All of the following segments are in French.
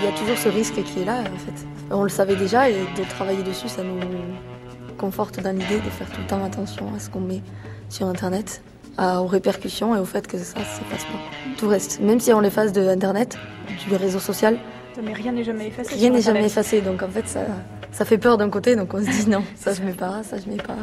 Il y a toujours ce risque qui est là, en fait. On le savait déjà et de travailler dessus, ça nous conforte dans l'idée de faire tout le temps attention à ce qu'on met sur Internet, aux répercussions et au fait que ça ne s'efface pas. Tout reste. Même si on l'efface de Internet, du réseau social. Mais rien n'est jamais effacé. Rien n'est jamais effacé. Donc en fait, ça, ça fait peur d'un côté. Donc on se dit non, ça je mets pas, ça je mets pas.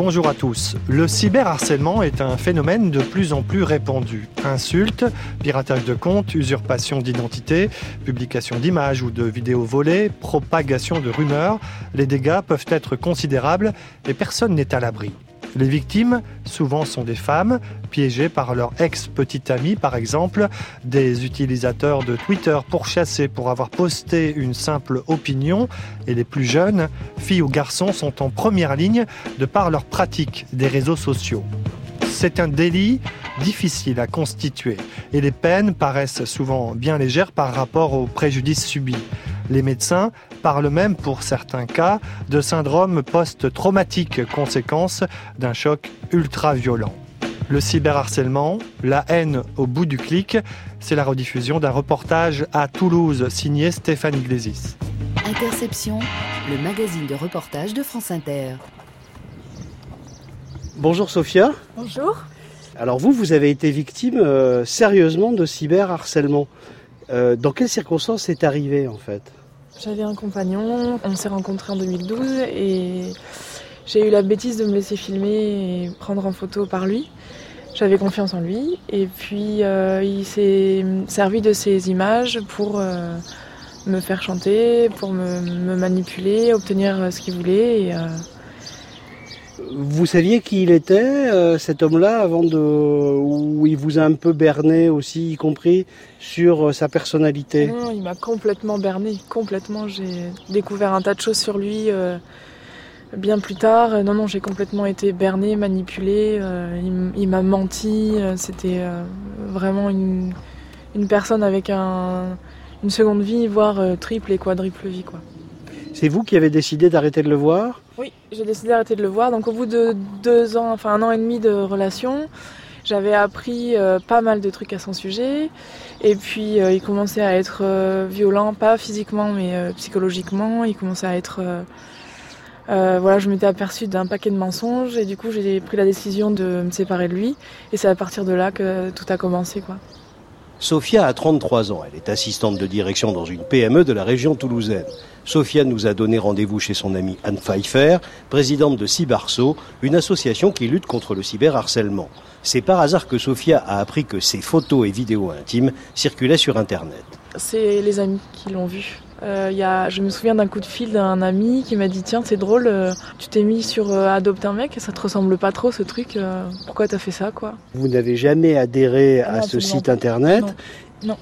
Bonjour à tous. Le cyberharcèlement est un phénomène de plus en plus répandu. Insultes, piratage de comptes, usurpation d'identité, publication d'images ou de vidéos volées, propagation de rumeurs, les dégâts peuvent être considérables et personne n'est à l'abri. Les victimes, souvent, sont des femmes, piégées par leur ex-petite amie, par exemple, des utilisateurs de Twitter pourchassés pour avoir posté une simple opinion, et les plus jeunes, filles ou garçons, sont en première ligne de par leur pratique des réseaux sociaux. C'est un délit difficile à constituer, et les peines paraissent souvent bien légères par rapport aux préjudices subis. Les médecins parlent même, pour certains cas, de syndrome post-traumatique, conséquence d'un choc ultra-violent. Le cyberharcèlement, la haine au bout du clic, c'est la rediffusion d'un reportage à Toulouse signé Stéphane Iglesias. Interception, le magazine de reportage de France Inter. Bonjour Sophia. Bonjour. Alors vous, vous avez été victime euh, sérieusement de cyberharcèlement. Euh, dans quelles circonstances c'est arrivé en fait? J'avais un compagnon, on s'est rencontrés en 2012 et j'ai eu la bêtise de me laisser filmer et prendre en photo par lui. J'avais confiance en lui et puis euh, il s'est servi de ces images pour euh, me faire chanter, pour me, manipuler, obtenir ce qu'il voulait. Euh, vous saviez qui il était, euh, cet homme-là, avant de, où il vous a un peu berné aussi, y compris sur euh, sa personnalité? Non, il m'a complètement berné, complètement. J'ai découvert un tas de choses sur lui euh, bien plus tard. Non, non, j'ai complètement été berné, manipulé. il, m'a menti. C'était vraiment une, une, personne avec un, une seconde vie, voire triple et quadruple vie, quoi. C'est vous qui avez décidé d'arrêter de le voir? Oui, j'ai décidé d'arrêter de le voir. Donc au bout de deux ans, enfin un an et demi de relation, j'avais appris euh, pas mal de trucs à son sujet. Et puis euh, il commençait à être euh, violent, pas physiquement mais psychologiquement. Il commençait à être... voilà, je m'étais aperçue d'un paquet de mensonges et du coup j'ai pris la décision de me séparer de lui. Et c'est à partir de là que tout a commencé quoi. Sophia a 33 ans. Elle est assistante de direction dans une PME de la région toulousaine. Sophia nous a donné rendez-vous chez son amie Anne Pfeiffer, présidente de Cybarso, une association qui lutte contre le cyberharcèlement. C'est par hasard que Sophia a appris que ses photos et vidéos intimes circulaient sur Internet. C'est les amis qui l'ont vu. Euh, y a, je me souviens d'un coup de fil d'un ami qui m'a dit Tiens, c'est drôle, euh, tu t'es mis sur euh, Adopte un mec, ça te ressemble pas trop ce truc, pourquoi t'as fait ça quoi? Vous n'avez jamais adhéré à ce site internet. Non,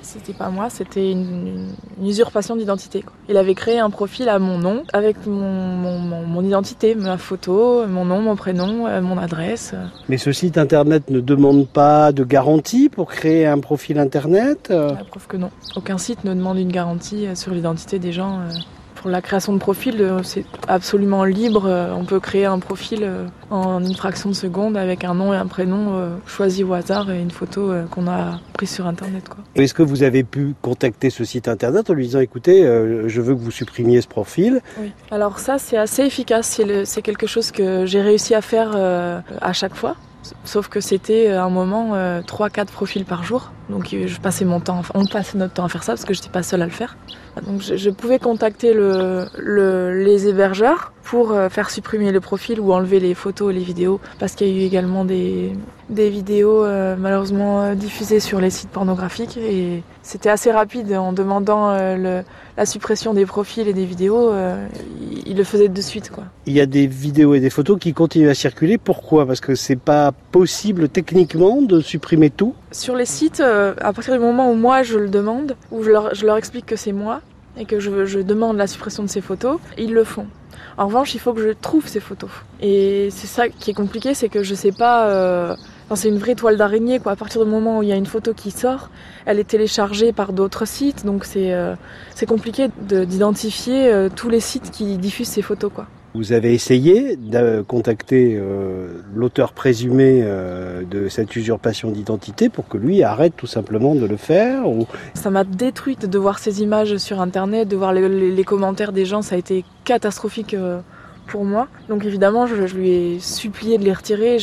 c'était pas moi, c'était une, usurpation d'identité. Il avait créé un profil à mon nom, avec mon, mon, identité, ma photo, mon nom, mon prénom, euh, mon adresse. Mais ce site internet ne demande pas de garantie pour créer un profil internet La preuve que non. Aucun site ne demande une garantie euh, sur l'identité des gens. Euh la création de profil, euh, c'est absolument libre. Euh, on peut créer un profil euh, en une fraction de seconde avec un nom et un prénom choisi au hasard et une photo qu'on a prise sur Internet. Est-ce que vous avez pu contacter ce site Internet en lui disant écoutez, je veux que vous supprimiez ce profil? Oui. Alors ça, c'est assez efficace. C'est quelque chose que j'ai réussi à faire à chaque fois. Sauf que c'était un moment 3-4 profils par jour. Donc je passais mon temps, on passait notre temps à faire ça parce que je n'étais pas seule à le faire. Donc je, pouvais contacter le, les hébergeurs pour euh, faire supprimer le profil ou enlever les photos et les vidéos parce qu'il y a eu également des, vidéos euh, malheureusement euh, diffusées sur les sites pornographiques et c'était assez rapide en demandant la suppression des profils et des vidéos, il, le faisait de suite quoi. Il y a des vidéos et des photos qui continuent à circuler. Pourquoi? Parce que c'est pas possible techniquement de supprimer tout? Sur les sites, à partir du moment où moi je le demande, où je leur, explique que c'est moi, et que je, demande la suppression de ces photos, ils le font. En revanche, il faut que je trouve ces photos. Et c'est ça qui est compliqué, c'est que je sais pas. Euh, c'est une vraie toile d'araignée, quoi. À partir du moment où il y a une photo qui sort, elle est téléchargée par d'autres sites, donc c'est euh, compliqué d'identifier euh, tous les sites qui diffusent ces photos, quoi. Vous avez essayé de contacter euh, l'auteur présumé euh, de cette usurpation d'identité pour que lui arrête tout simplement de le faire ou... Ça m'a détruite de voir ces images sur Internet, de voir les, commentaires des gens, ça a été catastrophique euh, pour moi. Donc évidemment, je, lui ai supplié de les retirer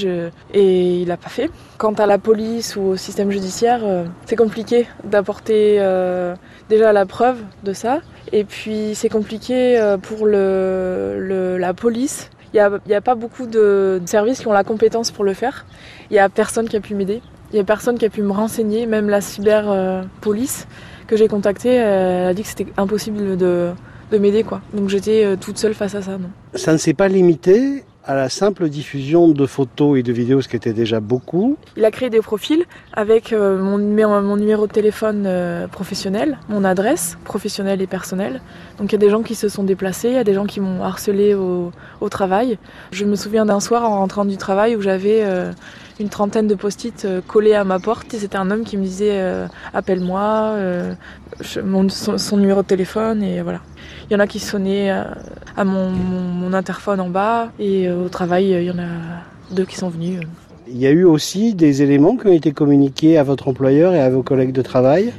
et il n'a pas fait. Quant à la police ou au système judiciaire, euh, c'est compliqué d'apporter euh, déjà la preuve de ça. Et puis c'est compliqué euh, pour la police. Il n'y a, pas beaucoup de services qui ont la compétence pour le faire. Il n'y a personne qui a pu m'aider. Il n'y a personne qui a pu me renseigner, même la cyberpolice que j'ai contactée, elle a dit que c'était impossible de, de m'aider. quoi. Donc j'étais euh, toute seule face à ça. Non. Ça ne s'est pas limité à la simple diffusion de photos et de vidéos, ce qui était déjà beaucoup. Il a créé des profils avec euh, mon, numéro, mon numéro de téléphone euh, professionnel, mon adresse professionnelle et personnelle. Donc il y a des gens qui se sont déplacés, il y a des gens qui m'ont harcelé au, au travail. Je me souviens d'un soir en rentrant du travail où j'avais euh, une trentaine de post-it euh, collés à ma porte et c'était un homme qui me disait euh, appelle-moi, euh, son, son numéro de téléphone et voilà. Il y en a qui sonnaient à mon, mon, mon interphone en bas et au travail il y en a deux qui sont venus. Il y a eu aussi des éléments qui ont été communiqués à votre employeur et à vos collègues de travail?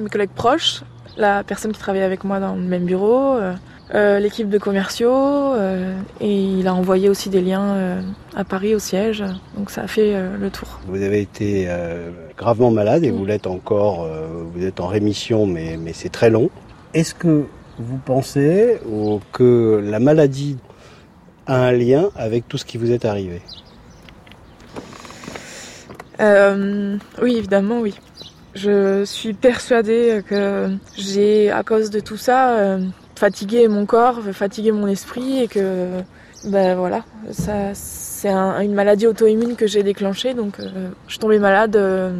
mes collègues proches, la personne qui travaillait avec moi dans le même bureau, euh, l'équipe de commerciaux, euh, et il a envoyé aussi des liens euh, à Paris au siège, donc ça a fait le tour. Vous avez été gravement malade et vous l'êtes encore, vous êtes en rémission, mais, mais c'est très long. Est-ce que vous pensez ou que la maladie a un lien avec tout ce qui vous est arrivé? Oui, évidemment, oui. Je suis persuadée que j'ai, à cause de tout ça, fatigué mon corps, fatigué mon esprit et que, ben voilà, ça, c'est un- une maladie auto-immune que j'ai déclenchée. Donc, euh, je tombée malade euh,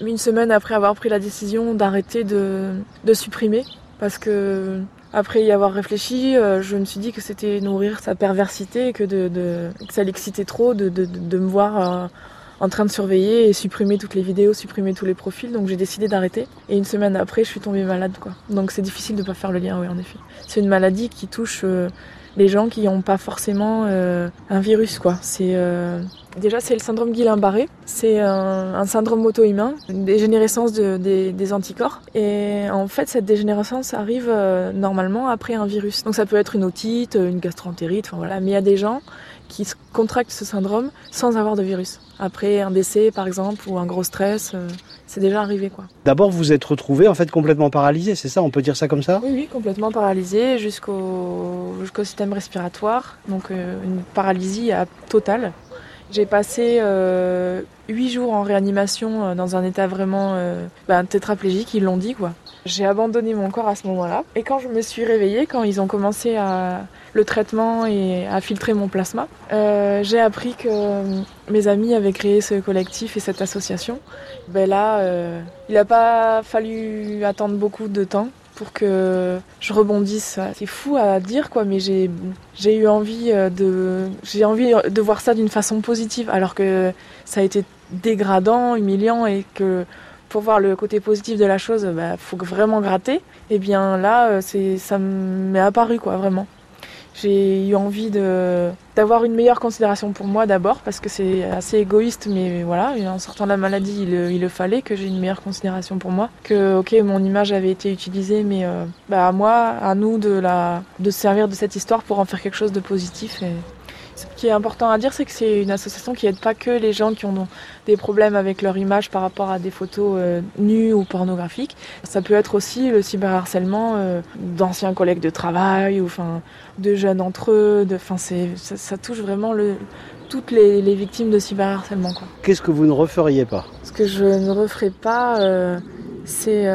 une semaine après avoir pris la décision d'arrêter de, supprimer parce que après y avoir réfléchi, euh, je me suis dit que c'était nourrir sa perversité que, de, que ça l'excitait trop de, me voir en train de surveiller et supprimer toutes les vidéos, supprimer tous les profils. Donc j'ai décidé d'arrêter. Et une semaine après, je suis tombée malade. Quoi. Donc c'est difficile de pas faire le lien, oui, en effet. C'est une maladie qui touche euh, les gens qui n'ont pas forcément euh, un virus. quoi. C'est euh, Déjà, c'est le syndrome Guillain-Barré. C'est un, syndrome auto-immun, une dégénérescence de- des, des anticorps. Et en fait, cette dégénérescence arrive euh, normalement après un virus. Donc ça peut être une otite, une gastroentérite, enfin voilà. Mais il y a des gens qui contractent ce syndrome sans avoir de virus. Après un décès, par exemple, ou un gros stress, euh, c'est déjà arrivé, quoi. D'abord, vous êtes retrouvé en fait complètement paralysé, c'est ça On peut dire ça comme ça? Oui, oui, complètement paralysé jusqu'au jusqu'au système respiratoire, donc euh, une paralysie totale. J'ai passé euh, huit jours en réanimation euh, dans un état vraiment ben, tétraplégique, ils l'ont dit quoi. J'ai abandonné mon corps à ce moment-là. Et quand je me suis réveillée, quand ils ont commencé le traitement et à filtrer mon plasma, euh, j'ai appris que euh, mes amis avaient créé ce collectif et cette association. Ben là, euh, il n'a pas fallu attendre beaucoup de temps pour que je rebondisse. C'est fou à dire quoi, mais j'ai eu envie de voir ça d'une façon positive, alors que ça a été dégradant, humiliant et que pour voir le côté positif de la chose, bah, faut vraiment gratter. Et bien là, euh, ça m'est apparu quoi, vraiment. J'ai eu envie d'avoir une meilleure considération pour moi d'abord parce que c'est assez égoïste mais voilà en sortant de la maladie il, il le fallait que j'ai une meilleure considération pour moi que ok mon image avait été utilisée mais euh, bah à moi à nous de se servir de cette histoire pour en faire quelque chose de positif ce qui est important à dire, c'est que c'est une association qui aide pas que les gens qui ont des problèmes avec leur image par rapport à des photos euh, nues ou pornographiques. Ça peut être aussi le cyberharcèlement euh, d'anciens collègues de travail ou enfin de jeunes entre eux. De, enfin, c'est ça, ça touche vraiment le, toutes les, les victimes de cyberharcèlement. Qu'est-ce que vous ne referiez pas? Ce que je ne referai pas, euh, c'est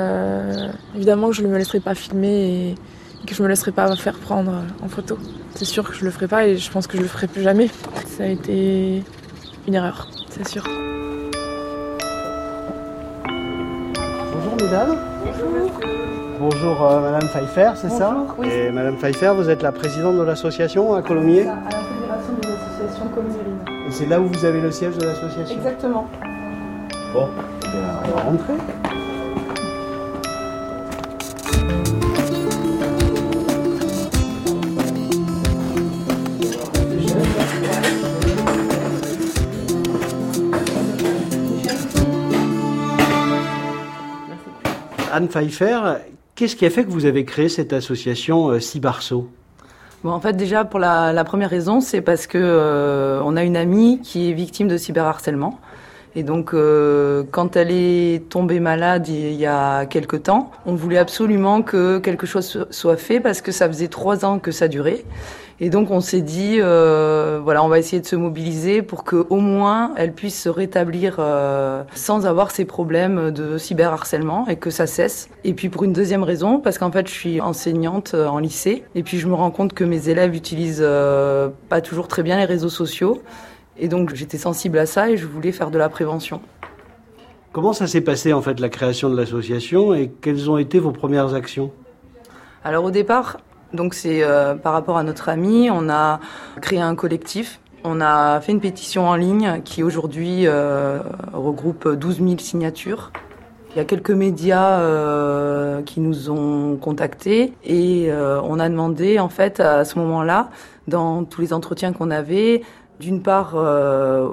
évidemment que je ne me laisserai pas filmer et que je me laisserai pas faire prendre en photo. C'est sûr que je le ferai pas et je pense que je le ferai plus jamais. Ça a été une erreur, c'est sûr. Bonjour mesdames. Bonjour euh, Madame Pfeiffer, c'est ça oui. Et Madame Pfeiffer, vous êtes la présidente de l'association à Colomiers À la Fédération des associations communales. Et c'est là où vous avez le siège de l'association Exactement. Bon, eh bien, on va rentrer. Anne Pfeiffer, qu'est-ce qui a fait que vous avez créé cette association euh, Cibarso Bon, en fait, déjà pour la, la première raison, c'est parce que euh, on a une amie qui est victime de cyberharcèlement. Et donc, euh, quand elle est tombée malade il y a quelque temps, on voulait absolument que quelque chose soit fait parce que ça faisait trois ans que ça durait. Et donc, on s'est dit, euh, voilà, on va essayer de se mobiliser pour que au moins elle puisse se rétablir euh, sans avoir ces problèmes de cyberharcèlement et que ça cesse. Et puis pour une deuxième raison, parce qu'en fait, je suis enseignante euh, en lycée et puis je me rends compte que mes élèves utilisent euh, pas toujours très bien les réseaux sociaux. Et donc j'étais sensible à ça et je voulais faire de la prévention. Comment ça s'est passé en fait la création de l'association et quelles ont été vos premières actions? Alors au départ, donc c'est euh, par rapport à notre ami, on a créé un collectif. On a fait une pétition en ligne qui aujourd'hui euh, regroupe 12 000 signatures. Il y a quelques médias euh, qui nous ont contactés et euh, on a demandé en fait à ce moment-là, dans tous les entretiens qu'on avait, d'une part euh,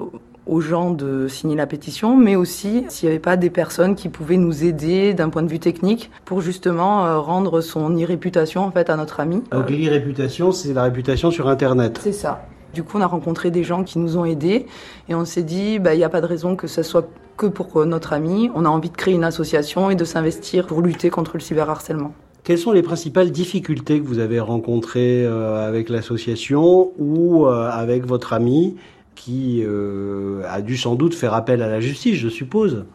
aux gens de signer la pétition, mais aussi s'il n'y avait pas des personnes qui pouvaient nous aider d'un point de vue technique pour justement euh, rendre son irréputation en fait à notre ami. Donc l'irréputation, c'est la réputation sur Internet. C'est ça. Du coup, on a rencontré des gens qui nous ont aidés et on s'est dit, bah, il n'y a pas de raison que ce soit que pour notre ami. On a envie de créer une association et de s'investir pour lutter contre le cyberharcèlement. Quelles sont les principales difficultés que vous avez rencontrées euh, avec l'association ou euh, avec votre ami qui euh, a dû sans doute faire appel à la justice, je suppose?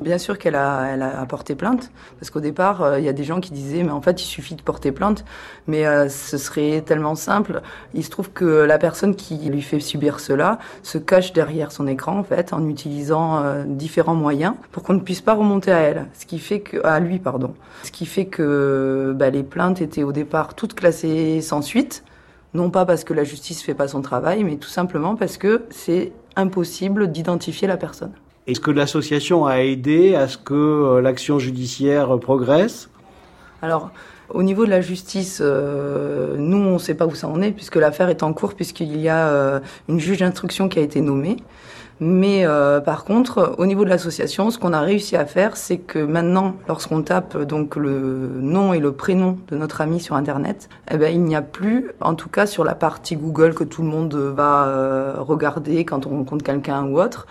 Bien sûr qu'elle a, elle a porté plainte, parce qu'au départ, euh, il y a des gens qui disaient, mais en fait, il suffit de porter plainte, mais euh, ce serait tellement simple. Il se trouve que la personne qui lui fait subir cela se cache derrière son écran, en fait, en utilisant euh, différents moyens pour qu'on ne puisse pas remonter à elle, ce qui fait que, à lui, pardon, ce qui fait que bah, les plaintes étaient au départ toutes classées sans suite, non pas parce que la justice fait pas son travail, mais tout simplement parce que c'est impossible d'identifier la personne. Est-ce que l'association a aidé à ce que euh, l'action judiciaire progresse? Alors, au niveau de la justice, euh, nous, on ne sait pas où ça en est, puisque l'affaire est en cours, puisqu'il y a euh, une juge d'instruction qui a été nommée. Mais euh, par contre, au niveau de l'association, ce qu'on a réussi à faire, c'est que maintenant, lorsqu'on tape donc le nom et le prénom de notre ami sur Internet, eh ben, il n'y a plus, en tout cas sur la partie Google que tout le monde va euh, regarder quand on rencontre quelqu'un ou autre,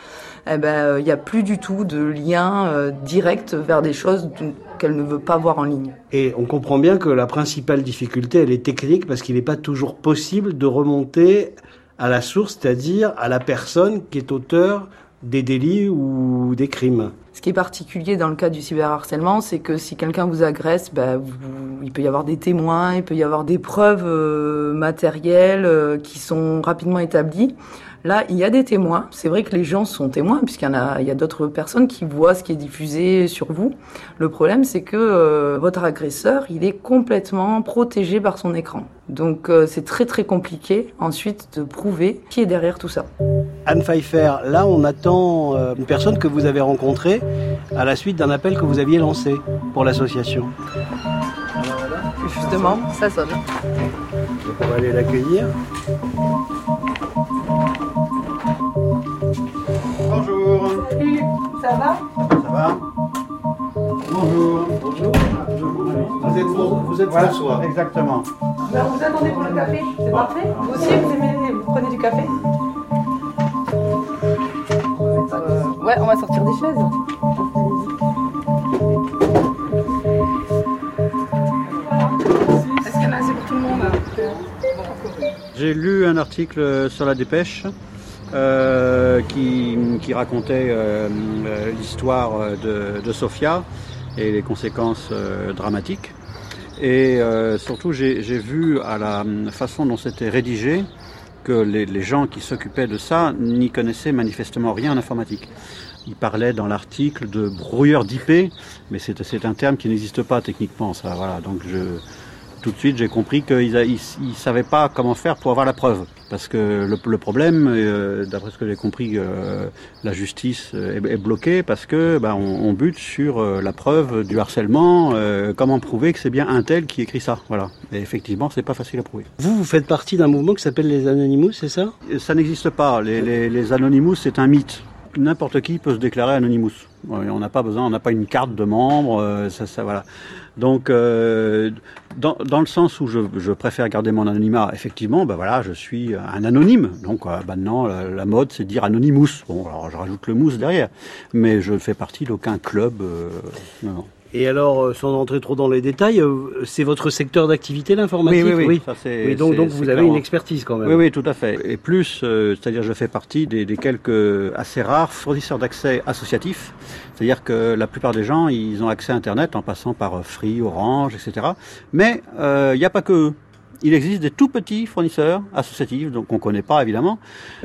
eh ben, euh, il n'y a plus du tout de lien euh, direct vers des choses qu'elle ne veut pas voir en ligne. Et on comprend bien que la principale difficulté, elle est technique parce qu'il n'est pas toujours possible de remonter à la source, c'est-à-dire à la personne qui est auteur des délits ou des crimes. Ce qui est particulier dans le cas du cyberharcèlement, c'est que si quelqu'un vous agresse, bah, il peut y avoir des témoins, il peut y avoir des preuves euh, matérielles euh, qui sont rapidement établies. Là, il y a des témoins. C'est vrai que les gens sont témoins, puisqu'il y en a, il y a d'autres personnes qui voient ce qui est diffusé sur vous. Le problème, c'est que euh, votre agresseur, il est complètement protégé par son écran. Donc, euh, c'est très très compliqué ensuite de prouver qui est derrière tout ça. Anne Pfeiffer, là, on attend euh, une personne que vous avez rencontrée à la suite d'un appel que vous aviez lancé pour l'association. Justement, ça sonne. Donc, on va aller l'accueillir. Ça va Ça va Bonjour. Bonjour. Vous êtes, vous êtes François. Exactement. Ben, vous attendez pour le café, c'est parfait? Vous aussi, vous, aimez, vous prenez du café? Euh, Ouais, on va sortir des chaises. Est-ce qu'il y en a assez pour tout le monde J'ai lu un article sur la dépêche euh, qui, racontait euh, euh, l'histoire de, Sofia et les conséquences dramatiques. Et surtout, j'ai vu à la façon dont c'était rédigé que les, gens qui s'occupaient de ça n'y connaissaient manifestement rien en informatique. Ils parlaient dans l'article de brouilleur d'IP, mais c'est un terme qui n'existe pas techniquement. Ça, voilà. Donc je, tout de suite, j'ai compris qu'ils ne savaient pas comment faire pour avoir la preuve. Parce que le, le problème, euh, d'après ce que j'ai compris, euh, la justice est, est bloquée parce que ben, on, on bute sur euh, la preuve du harcèlement. euh, comment prouver que c'est bien un tel qui écrit ça Voilà. Et effectivement, c'est pas facile à prouver. Vous, vous faites partie d'un mouvement qui s'appelle les Anonymous, c'est ça? Ça n'existe pas. Les, les, les Anonymous, c'est un mythe. N'importe qui peut se déclarer Anonymous. On n'a pas besoin, on n'a pas une carte de membre, ça, ça, voilà. Donc, euh, dans, le sens où je, préfère garder mon anonymat, effectivement, ben voilà, je suis un anonyme. Donc euh, maintenant, la, mode, c'est dire anonymous. Bon, alors je rajoute le mousse derrière, mais je ne fais partie d'aucun club. Euh, non. Et alors, euh, sans entrer trop dans les détails, euh, c'est votre secteur d'activité, l'informatique Oui, oui, oui. oui. donc, donc vous avez une expertise quand même. Oui, oui, tout à fait. Et plus, euh, c'est-à-dire je fais partie des, des, quelques assez rares fournisseurs d'accès associatifs. C'est-à-dire que la plupart des gens, ils ont accès à Internet en passant par Free, Orange, etc. Mais il n'y a pas que eux il existe des tout petits fournisseurs associatifs, donc on ne connaît pas évidemment.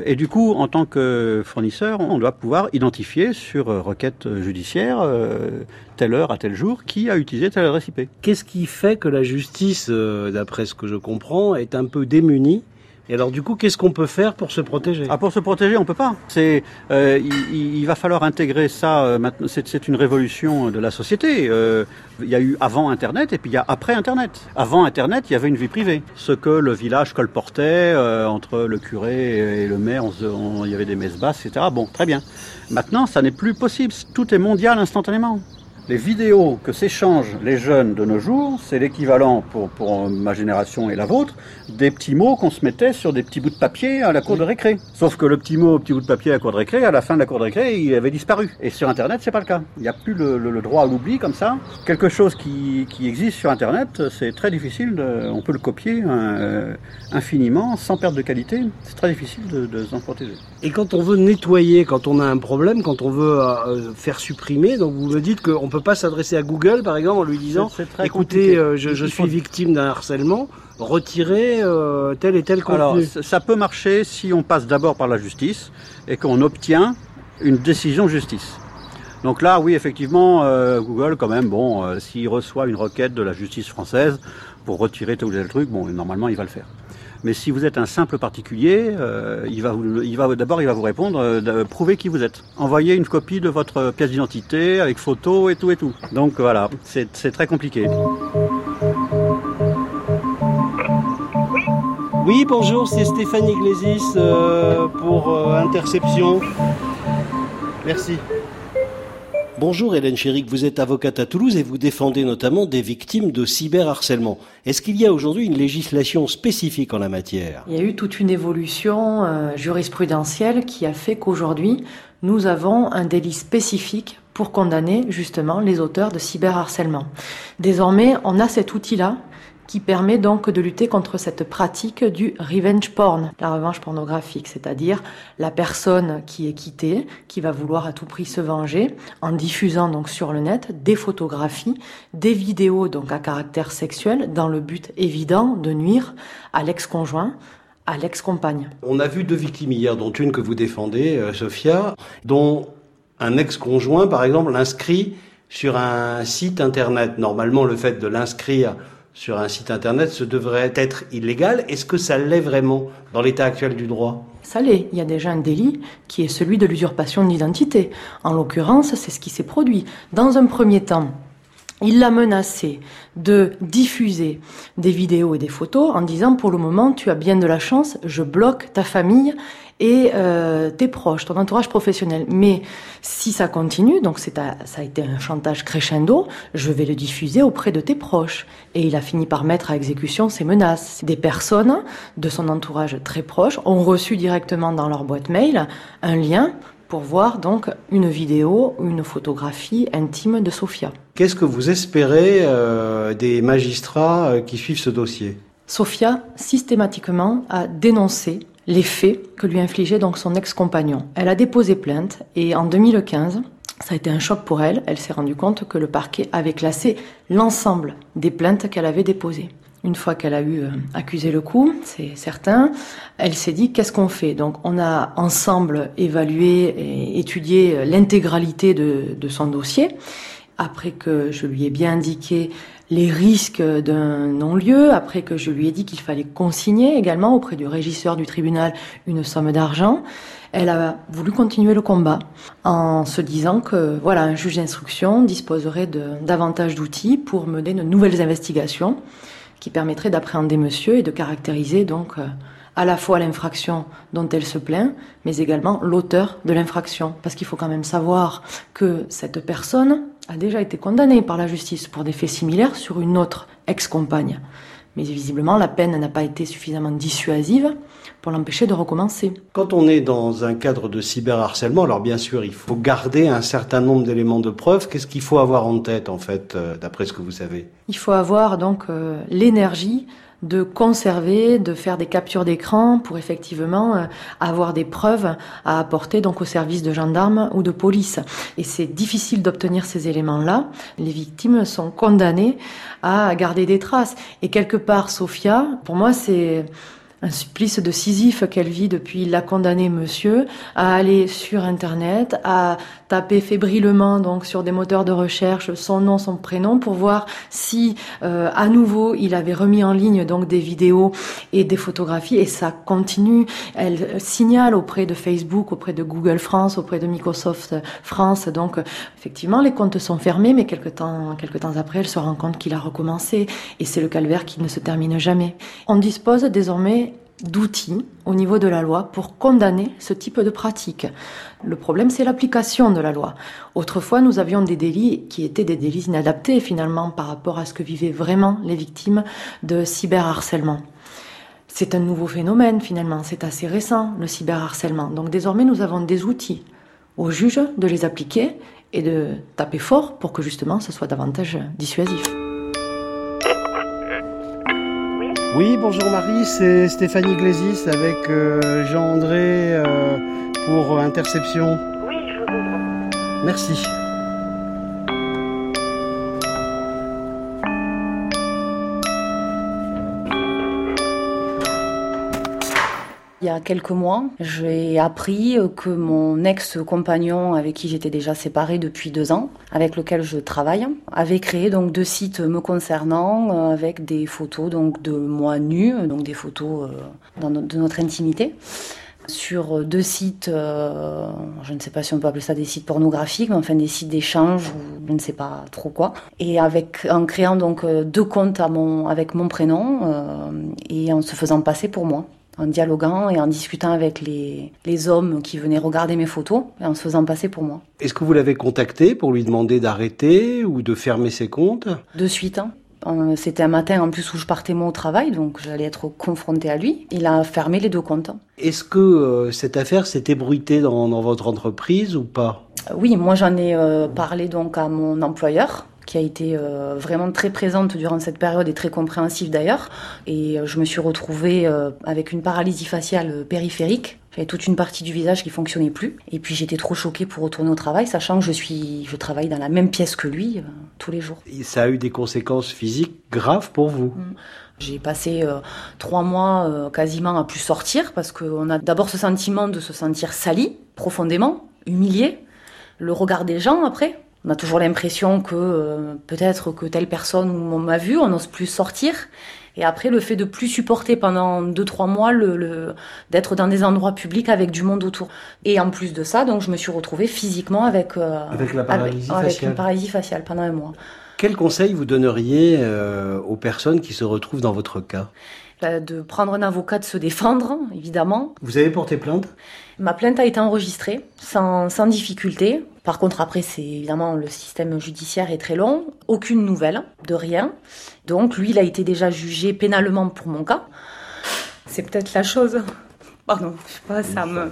Et du coup, en tant que fournisseur, on doit pouvoir identifier sur requête judiciaire euh, telle heure à tel jour qui a utilisé telle adresse IP. Qu'est-ce qui fait que la justice, euh, d'après ce que je comprends, est un peu démunie et alors du coup, qu'est-ce qu'on peut faire pour se protéger? Ah, Pour se protéger, on peut pas. C'est, euh, il, va falloir intégrer ça. Euh, maintenant, c'est, une révolution de la société. Euh, il y a eu avant Internet et puis il y a après Internet. Avant Internet, il y avait une vie privée. Ce que le village colportait entre le curé et le maire, il y avait des messes basses, etc. Bon, très bien. Maintenant, ça n'est plus possible. Tout est mondial instantanément les vidéos que s'échangent les jeunes de nos jours, c'est l'équivalent pour, pour ma génération et la vôtre des petits mots qu'on se mettait sur des petits bouts de papier à la cour de récré. Sauf que le petit mot, petit bout de papier à la cour de récré, à la fin de la cour de récré, il avait disparu. Et sur Internet, c'est pas le cas. Il n'y a plus le, le, le droit à l'oubli comme ça. Quelque chose qui, qui existe sur Internet, c'est très difficile. De, on peut le copier euh, infiniment sans perte de qualité. C'est très difficile de, de s'en protéger. Et quand on veut nettoyer, quand on a un problème, quand on veut euh, faire supprimer, donc vous me dites qu'on peut pas s'adresser à Google, par exemple, en lui disant, écoutez, euh, je, je suis victime d'un harcèlement retirer euh, tel et tel contenu Alors, ça peut marcher si on passe d'abord par la justice et qu'on obtient une décision justice. Donc là, oui, effectivement, euh, Google, quand même, bon, s'il reçoit une requête de la justice française pour retirer tel ou tel truc, bon, normalement, il va le faire. Mais si vous êtes un simple particulier, euh, il va, d'abord, il va vous répondre, euh, prouver qui vous êtes. Envoyez une copie de votre pièce d'identité avec photo et tout et tout. Donc voilà, c'est très compliqué. Oui, bonjour, c'est Stéphane Iglesias euh, pour Interception. Merci. Bonjour Hélène Chéric, vous êtes avocate à Toulouse et vous défendez notamment des victimes de cyberharcèlement. Est-ce qu'il y a aujourd'hui une législation spécifique en la matière? Il y a eu toute une évolution euh, jurisprudentielle qui a fait qu'aujourd'hui, nous avons un délit spécifique pour condamner justement les auteurs de cyberharcèlement. Désormais, on a cet outil-là qui permet donc de lutter contre cette pratique du revenge porn, la revanche pornographique, c'est-à-dire la personne qui est quittée, qui va vouloir à tout prix se venger en diffusant donc sur le net des photographies, des vidéos donc à caractère sexuel dans le but évident de nuire à l'ex-conjoint à l'ex-compagne. On a vu deux victimes hier, dont une que vous défendez, euh, Sophia, dont un ex-conjoint, par exemple, l'inscrit sur un site internet. Normalement, le fait de l'inscrire sur un site internet, ce devrait être illégal. Est-ce que ça l'est vraiment dans l'état actuel du droit? Ça l'est. Il y a déjà un délit qui est celui de l'usurpation d'identité. En l'occurrence, c'est ce qui s'est produit. Dans un premier temps, il l'a menacé de diffuser des vidéos et des photos en disant pour le moment tu as bien de la chance, je bloque ta famille et euh, tes proches, ton entourage professionnel. Mais si ça continue, donc c'est ça a été un chantage crescendo, je vais le diffuser auprès de tes proches. Et il a fini par mettre à exécution ces menaces. Des personnes de son entourage très proche ont reçu directement dans leur boîte mail un lien pour voir donc une vidéo, une photographie intime de Sophia. Qu'est-ce que vous espérez euh, des magistrats euh, qui suivent ce dossier? Sophia, systématiquement, a dénoncé les faits que lui infligeait donc son ex-compagnon. Elle a déposé plainte et en 2015, ça a été un choc pour elle. Elle s'est rendue compte que le parquet avait classé l'ensemble des plaintes qu'elle avait déposées. Une fois qu'elle a eu euh, accusé le coup, c'est certain, elle s'est dit qu'est-ce qu'on fait? Donc on a ensemble évalué et étudié l'intégralité de, de son dossier. Après que je lui ai bien indiqué les risques d'un non-lieu, après que je lui ai dit qu'il fallait consigner également auprès du régisseur du tribunal une somme d'argent, elle a voulu continuer le combat en se disant que voilà un juge d'instruction disposerait de davantage d'outils pour mener de nouvelles investigations qui permettraient d'appréhender monsieur et de caractériser donc à la fois l'infraction dont elle se plaint, mais également l'auteur de l'infraction. Parce qu'il faut quand même savoir que cette personne a déjà été condamnée par la justice pour des faits similaires sur une autre ex-compagne. Mais visiblement, la peine n'a pas été suffisamment dissuasive pour l'empêcher de recommencer. Quand on est dans un cadre de cyberharcèlement, alors bien sûr, il faut garder un certain nombre d'éléments de preuve. Qu'est-ce qu'il faut avoir en tête, en fait, euh, d'après ce que vous savez? Il faut avoir donc euh, l'énergie de conserver, de faire des captures d'écran pour effectivement euh, avoir des preuves à apporter donc au service de gendarmes ou de police. Et c'est difficile d'obtenir ces éléments-là. Les victimes sont condamnées à garder des traces. Et quelque part, Sophia, pour moi, c'est un supplice de Sisyphe qu'elle vit depuis la condamnée monsieur, à aller sur Internet, à taper fébrilement donc sur des moteurs de recherche son nom, son prénom pour voir si euh, à nouveau il avait remis en ligne donc des vidéos et des photographies et ça continue. Elle signale auprès de Facebook, auprès de Google France, auprès de Microsoft France. Donc effectivement les comptes sont fermés, mais quelque temps, quelque temps après elle se rend compte qu'il a recommencé et c'est le calvaire qui ne se termine jamais. On dispose désormais d'outils au niveau de la loi pour condamner ce type de pratique. Le problème, c'est l'application de la loi. Autrefois, nous avions des délits qui étaient des délits inadaptés finalement par rapport à ce que vivaient vraiment les victimes de cyberharcèlement. C'est un nouveau phénomène finalement, c'est assez récent le cyberharcèlement. Donc désormais, nous avons des outils aux juges de les appliquer et de taper fort pour que justement ce soit davantage dissuasif. Oui, bonjour Marie, c'est Stéphanie Glésis avec euh, Jean-André euh, pour Interception. Oui, je vous comprends. Merci. Il y a quelques mois, j'ai appris que mon ex-compagnon avec qui j'étais déjà séparée depuis deux ans, avec lequel je travaille, avait créé donc deux sites me concernant euh, avec des photos donc de moi nue, donc des photos euh, de notre intimité sur deux sites, euh, je ne sais pas si on peut appeler ça des sites pornographiques, mais enfin des sites d'échange ou je ne sais pas trop quoi. Et avec en créant donc euh, deux comptes avec mon prénom euh, et en se faisant passer pour moi en dialoguant et en discutant avec les, les hommes qui venaient regarder mes photos et en se faisant passer pour moi. Est-ce que vous l'avez contacté pour lui demander d'arrêter ou de fermer ses comptes? De suite, hein. C'était un matin en plus où je partais moi au travail, donc j'allais être confrontée à lui. Il a fermé les deux comptes. Est-ce que euh, cette affaire s'est ébruitée dans, dans votre entreprise ou pas? Oui, moi j'en ai euh, parlé donc à mon employeur qui a été euh, vraiment très présente durant cette période et très compréhensive d'ailleurs. Et euh, je me suis retrouvée euh, avec une paralysie faciale périphérique. J'avais toute une partie du visage qui fonctionnait plus. Et puis j'étais trop choquée pour retourner au travail, sachant que je suis, je travaille dans la même pièce que lui euh, tous les jours. Et Ça a eu des conséquences physiques graves pour vous? J'ai passé euh, trois mois euh, quasiment à plus sortir parce qu'on a d'abord ce sentiment de se sentir sali profondément, humilié, le regard des gens après. On a toujours l'impression que euh, peut-être que telle personne on m'a vu, on n'ose plus sortir. Et après, le fait de plus supporter pendant deux trois mois le, le- d'être dans des endroits publics avec du monde autour. Et en plus de ça, donc je me suis retrouvée physiquement avec euh, Avec la paralysie avec, une paralysie faciale pendant un mois. Quel conseil vous donneriez euh, aux personnes qui se retrouvent dans votre cas? De prendre un avocat, de se défendre, évidemment, Vous avez porté plainte? Ma plainte a été enregistrée sans, sans difficulté. Par contre, après, c'est évidemment le système judiciaire est très long. Aucune nouvelle, de rien. Donc, lui, il a été déjà jugé pénalement pour mon cas. C'est peut-être la chose. Pardon, je sais pas, ça me.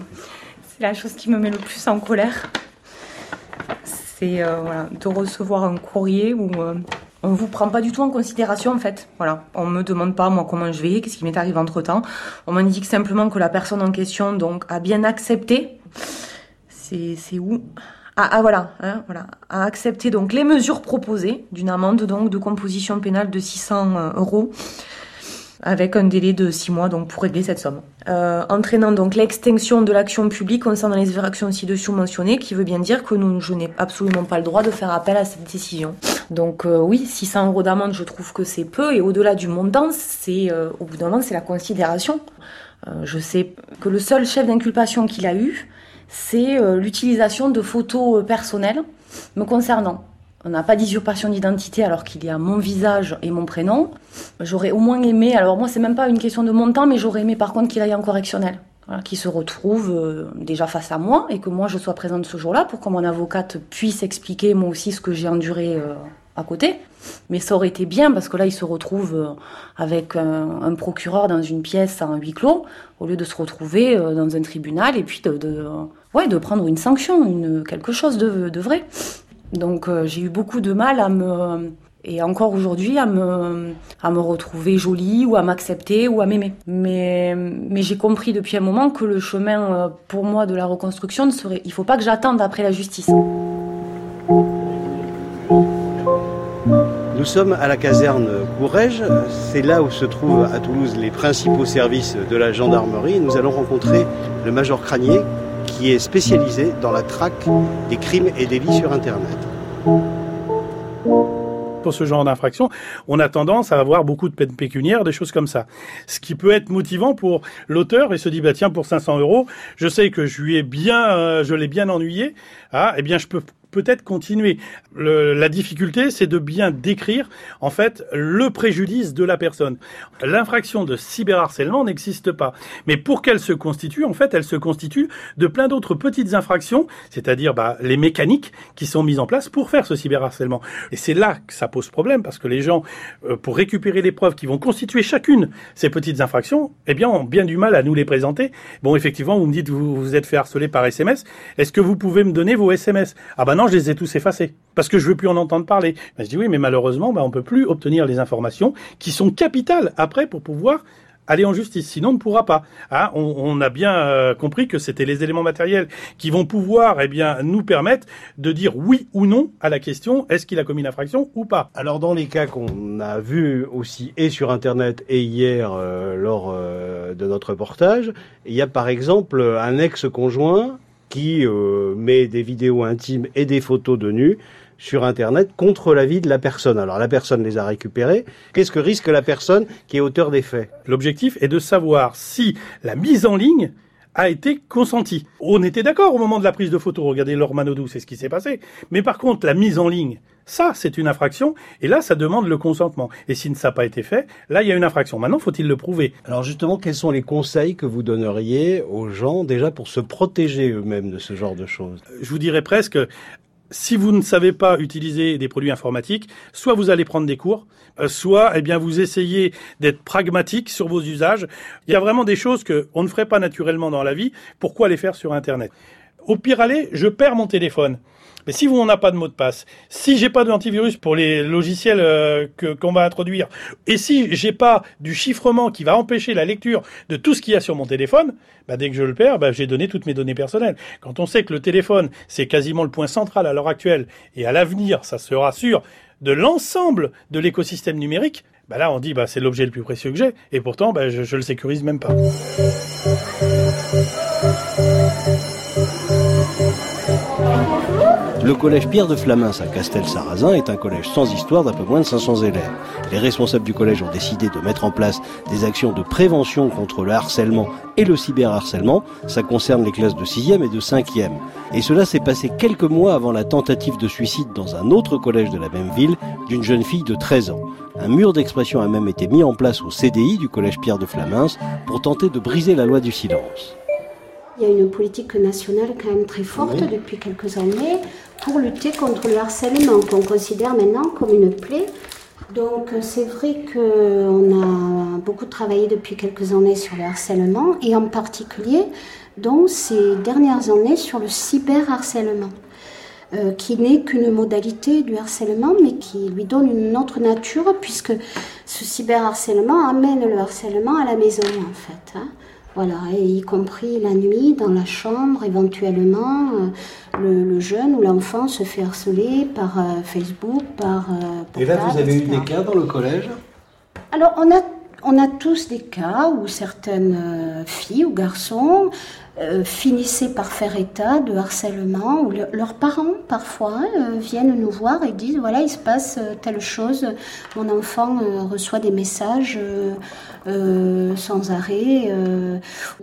C'est la chose qui me met le plus en colère. C'est euh, voilà, de recevoir un courrier où euh, on vous prend pas du tout en considération en fait. Voilà, on me demande pas moi comment je vais, qu'est-ce qui m'est arrivé entre temps. On m'indique simplement que la personne en question donc a bien accepté. C'est où? Ah, ah, voilà, hein, voilà, a accepté donc les mesures proposées d'une amende donc de composition pénale de 600 euh, euros avec un délai de 6 mois donc pour régler cette somme. Euh, entraînant donc l'extinction de l'action publique concernant les infractions ci-dessous mentionnées, qui veut bien dire que je n'ai absolument pas le droit de faire appel à cette décision. Donc euh, oui, 600 euros d'amende, je trouve que c'est peu, et au-delà du montant, c'est euh, au bout d'un moment, c'est la considération. Euh, je sais que le seul chef d'inculpation qu'il a eu, c'est l'utilisation de photos personnelles me concernant. On n'a pas d'usurpation d'identité alors qu'il y a mon visage et mon prénom. J'aurais au moins aimé, alors moi c'est même pas une question de montant, mais j'aurais aimé par contre qu'il aille en correctionnel. Qu'il se retrouve euh, déjà face à moi et que moi je sois présente ce jour-là pour que mon avocate puisse expliquer moi aussi ce que j'ai enduré euh, à côté. Mais ça aurait été bien parce que là il se retrouve euh, avec un, procureur dans une pièce en huis clos au lieu de se retrouver dans un tribunal et puis de, de, prendre une sanction, quelque chose de vrai. Donc euh, j'ai eu beaucoup de mal à me et encore aujourd'hui à me à me retrouver jolie ou à m'accepter ou à m'aimer. Mais mais j'ai compris depuis un moment que le chemin euh, pour moi de la reconstruction ne serait il faut pas que j'attende après la justice. Nous sommes à la caserne Courrèges. C'est là où se trouvent à Toulouse les principaux services de la gendarmerie. Nous allons rencontrer le major Cranier qui est spécialisé dans la traque des crimes et délits sur Internet. Pour ce genre d'infraction, on a tendance à avoir beaucoup de peines pécuniaires, des choses comme ça. Ce qui peut être motivant pour l'auteur et se dit bah tiens pour 500 euros, je sais que je lui ai bien, euh, je l'ai bien ennuyé. Ah, eh bien je peux peut-être continuer. La difficulté, c'est de bien décrire, en fait, le préjudice de la personne. L'infraction de cyberharcèlement n'existe pas. Mais pour qu'elle se constitue, en fait, elle se constitue de plein d'autres petites infractions, c'est-à-dire bah, les mécaniques qui sont mises en place pour faire ce cyberharcèlement. Et c'est là que ça pose problème, parce que les gens, euh, pour récupérer les preuves qui vont constituer chacune ces petites infractions, eh bien, ont bien du mal à nous les présenter. Bon, effectivement, vous me dites, vous vous êtes fait harceler par SMS. Est-ce que vous pouvez me donner vos SMS Ah ben je les ai tous effacés parce que je veux plus en entendre parler. Ben, je dis oui, mais malheureusement, ben, on peut plus obtenir les informations qui sont capitales après pour pouvoir aller en justice. Sinon, on ne pourra pas. Hein, on, on, a bien euh, compris que c'était les éléments matériels qui vont pouvoir, eh bien, nous permettre de dire oui ou non à la question est-ce qu'il a commis une infraction ou pas. Alors, dans les cas qu'on a vus aussi et sur Internet et hier euh, lors euh, de notre reportage, il y a par exemple un ex-conjoint qui euh, met des vidéos intimes et des photos de nus sur Internet contre l'avis de la personne. Alors la personne les a récupérées. Qu'est-ce que risque la personne qui est auteur des faits? L'objectif est de savoir si la mise en ligne a été consentie. On était d'accord au moment de la prise de photo. Regardez Laure Manodou, c'est ce qui s'est passé. Mais par contre, la mise en ligne, ça, c'est une infraction. Et là, ça demande le consentement. Et si ça n'a pas été fait, là, il y a une infraction. Maintenant, faut-il le prouver Alors justement, quels sont les conseils que vous donneriez aux gens déjà pour se protéger eux-mêmes de ce genre de choses? Je vous dirais presque, si vous ne savez pas utiliser des produits informatiques, soit vous allez prendre des cours, euh, soit eh bien vous essayez d'être pragmatique sur vos usages. Il y a vraiment des choses que on ne ferait pas naturellement dans la vie. Pourquoi les faire sur Internet? Au pire aller, je perds mon téléphone. Mais si vous on n'a pas de mot de passe, si j'ai pas d'antivirus pour les logiciels euh, qu'on va introduire, et si j'ai pas du chiffrement qui va empêcher la lecture de tout ce qu'il y a sur mon téléphone, bah dès que je le perds, bah j'ai donné toutes mes données personnelles. Quand on sait que le téléphone c'est quasiment le point central à l'heure actuelle et à l'avenir, ça sera sûr de l'ensemble de l'écosystème numérique, bah là on dit bah c'est l'objet le plus précieux que j'ai et pourtant bah, je, je le sécurise même pas. Le collège Pierre de Flamins à Castel-Sarrazin est un collège sans histoire d'un peu moins de 500 élèves. Les responsables du collège ont décidé de mettre en place des actions de prévention contre le harcèlement et le cyberharcèlement. Ça concerne les classes de 6e et de 5e. Et cela s'est passé quelques mois avant la tentative de suicide dans un autre collège de la même ville d'une jeune fille de 13 ans. Un mur d'expression a même été mis en place au CDI du collège Pierre de Flamins pour tenter de briser la loi du silence. Il y a une politique nationale quand même très forte oui. depuis quelques années pour lutter contre le harcèlement qu'on considère maintenant comme une plaie. Donc c'est vrai qu'on a beaucoup travaillé depuis quelques années sur le harcèlement et en particulier donc ces dernières années sur le cyberharcèlement. Euh, qui n'est qu'une modalité du harcèlement, mais qui lui donne une autre nature, puisque ce cyberharcèlement amène le harcèlement à la maison, en fait. Hein. Voilà, et y compris la nuit, dans la chambre, éventuellement, euh, le, le, jeune ou l'enfant se fait harceler par euh, Facebook, par... et là, vous avez eu des cas dans le collège? Alors, on a, on a tous des cas où certaines filles ou garçons euh, finissaient par faire état de harcèlement, ou leurs parents parfois euh, viennent nous voir et disent voilà, il se passe euh, telle chose, mon enfant reçoit des messages sans arrêt.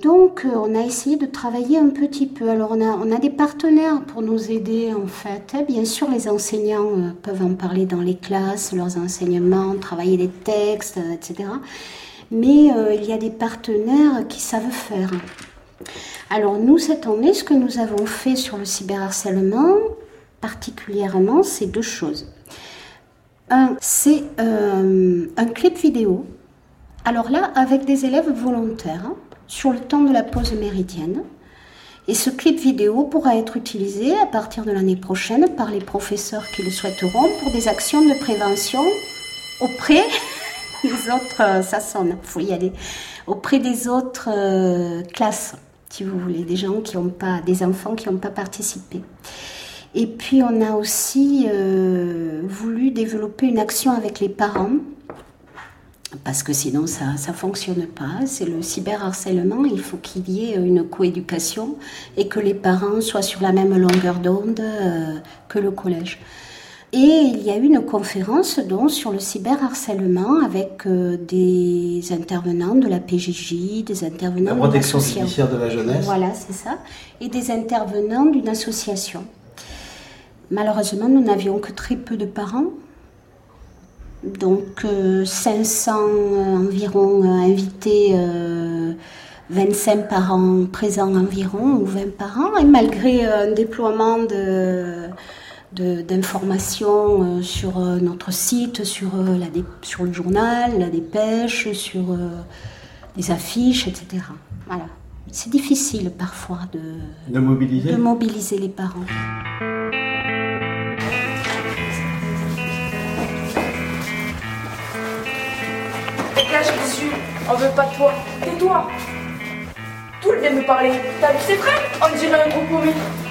Donc on a essayé de travailler un petit peu. Alors on a, des partenaires pour nous aider en fait. Hein. Bien sûr, les enseignants peuvent en parler dans les classes, leurs enseignements, travailler des textes, etc. Mais il y a des partenaires qui savent faire. Alors nous, cette année, ce que nous avons fait sur le cyberharcèlement, particulièrement, c'est deux choses. Un, c'est euh, un clip vidéo. Alors là, avec des élèves volontaires, hein, sur le temps de la pause méridienne. Et ce clip vidéo pourra être utilisé à partir de l'année prochaine par les professeurs qui le souhaiteront pour des actions de prévention auprès des autres, euh, ça sonne, faut y aller, auprès des autres euh, classes si vous voulez, des gens qui n'ont pas, des enfants qui n'ont pas participé. Et puis on a aussi euh, voulu développer une action avec les parents, parce que sinon ça ne fonctionne pas. C'est le cyberharcèlement, il faut qu'il y ait une coéducation et que les parents soient sur la même longueur d'onde euh, que le collège. Et il y a eu une conférence donc sur le cyberharcèlement avec euh, des intervenants de la PJJ, des intervenants la protection judiciaire de la jeunesse. Voilà, c'est ça, et des intervenants d'une association. Malheureusement, nous n'avions que très peu de parents. Donc 500 euh, environ euh, invités, 25 parents présents environ, ou 20 parents, et malgré un déploiement de d'informations euh, sur euh, notre site, sur, euh, la sur le journal, la dépêche, sur les affiches, etc. Voilà. C'est difficile parfois de, de, mobiliser. de mobiliser les parents. Dégage, Jésus, on veut pas de toi. Tais-toi. Tout le vient me parler. T'as vu, c'est vrai? On dirait un groupe.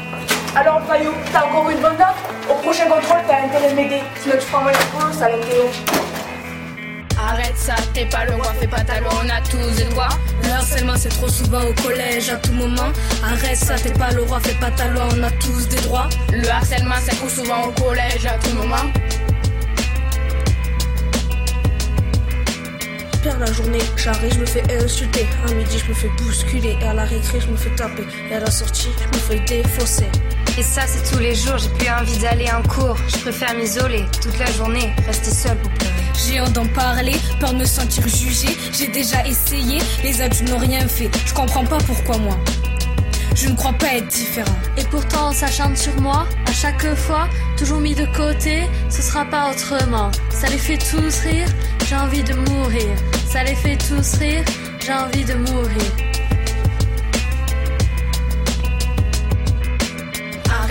Alors, Fayou, t'as encore une bonne date Au prochain contrôle, t'as intérêt de m'aider. Sinon, tu prends mon épaule, ça Théo. Arrête ça, t'es pas le roi, fais pas talon, on a tous des droits. Le harcèlement c'est trop souvent au collège à tout moment. Arrête ça, t'es pas le roi, fais pas talon, on a tous des droits. Le harcèlement c'est trop souvent au collège à tout moment. la journée, j'arrive, je me fais insulter. À midi, je me fais bousculer. Et à la récré, je me fais taper. Et à la sortie, je me fais défausser. Et ça, c'est tous les jours. J'ai plus envie d'aller en cours. Je préfère m'isoler toute la journée, rester seule pour pleurer. J'ai honte d'en parler, peur de me sentir jugée. J'ai déjà essayé, les adultes n'ont rien fait. Je comprends pas pourquoi moi. Je ne crois pas être différent. Et pourtant, ça chante sur moi, à chaque fois, toujours mis de côté, ce sera pas autrement. Ça les fait tous rire, j'ai envie de mourir. Ça les fait tous rire, j'ai envie de mourir.